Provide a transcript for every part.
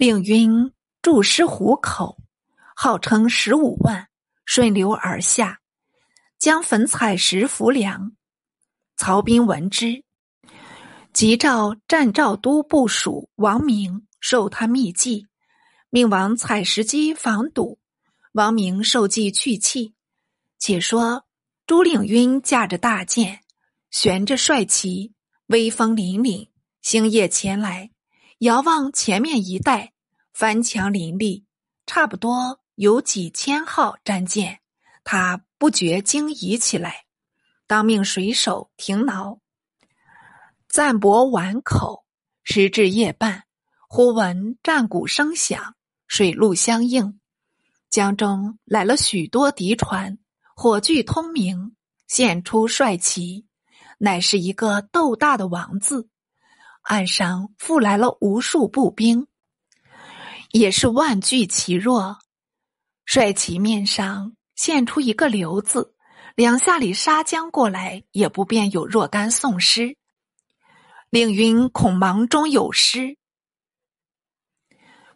令晕筑师湖口，号称十五万，顺流而下，将粉采石浮梁。曹彬闻之，即召战赵都部署王明，授他秘计，命王采石机防堵。王明受计去气。且说朱令晕驾着大剑，悬着帅旗，威风凛凛，星夜前来。遥望前面一带，翻墙林立，差不多有几千号战舰。他不觉惊疑起来，当命水手停挠。暂泊碗口，时至夜半，忽闻战鼓声响，水陆相应。江中来了许多敌船，火炬通明，现出帅旗，乃是一个斗大的王字。岸上复来了无数步兵，也是万惧其弱。帅旗面上现出一个“刘”字，两下里杀将过来，也不便有若干送师。令云恐忙中有失，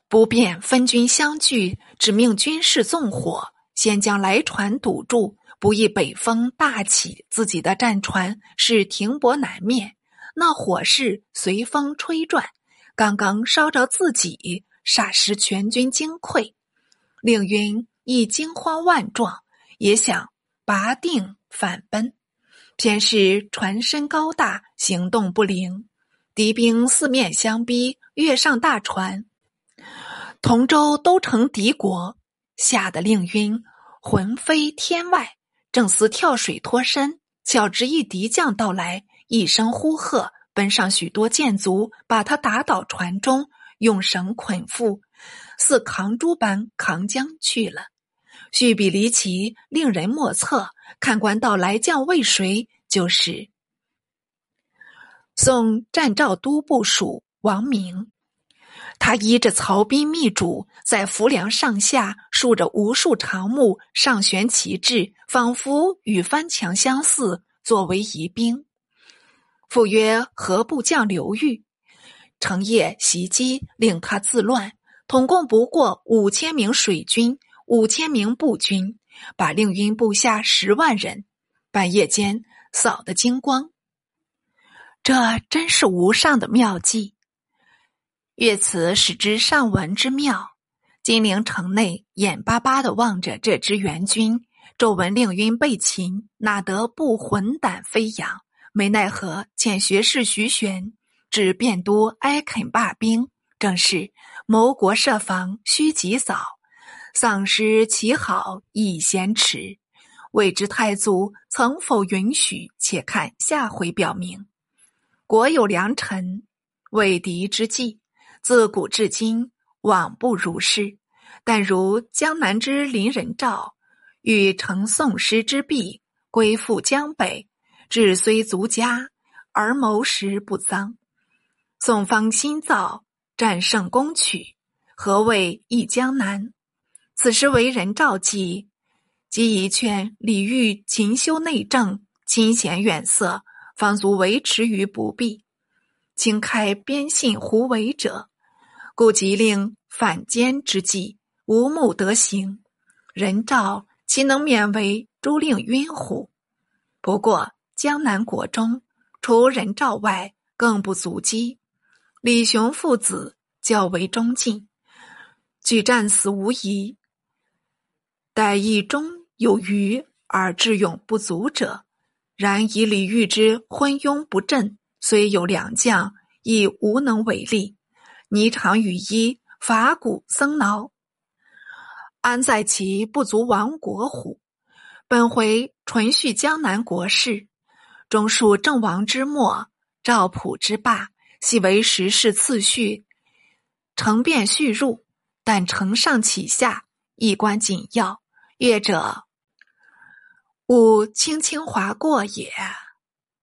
不便分军相聚，只命军士纵火，先将来船堵住，不意北风大起，自己的战船是停泊南面。那火势随风吹转，刚刚烧着自己，霎时全军惊溃。令云亦惊慌万状，也想拔定反奔，偏是船身高大，行动不灵。敌兵四面相逼，跃上大船，同舟都成敌国，吓得令晕魂飞天外，正思跳水脱身，巧知一敌将到来。一声呼喝，奔上许多箭卒，把他打倒船中，用绳捆缚，似扛猪般扛将去了。叙比离奇，令人莫测。看官道来将为谁？就是宋战赵都部署王明。他依着曹兵密嘱，在浮梁上下竖着无数长木，上悬旗帜，仿佛与翻墙相似，作为疑兵。复曰何部将刘裕，成夜袭击，令他自乱。统共不过五千名水军，五千名步军，把令晕部下十万人，半夜间扫得精光。这真是无上的妙计。乐此使之上文之妙。金陵城内眼巴巴的望着这支援军，骤闻令晕被擒，哪得不魂胆飞扬？没奈何，遣学士徐玄至汴都哀恳罢兵，正是谋国设防须及早，丧失其好已嫌迟。未知太祖曾否允许？且看下回表明。国有良臣，为敌之计，自古至今往不如是。但如江南之林人赵，欲乘宋师之弊，归附江北。志虽足佳，而谋时不臧。宋方新造，战胜攻取，何谓一江南？此时为人召集，即以劝李煜勤修内政，亲贤远色，方足维持于不弊。轻开边信胡为者，故即令反间之计无目得行。人召岂能免为朱令晕乎？不过。江南国中，除人赵外，更不足击。李雄父子较为忠进，俱战死无疑。待义中有余而智勇不足者，然以李煜之昏庸不振，虽有良将，亦无能为力。霓裳羽衣，伐鼓僧挠，安在其不足亡国乎？本回纯叙江南国事。中述郑王之末，赵普之霸，系为时事次序，成变序入，但承上启下，一关紧要。阅者勿轻轻划过也。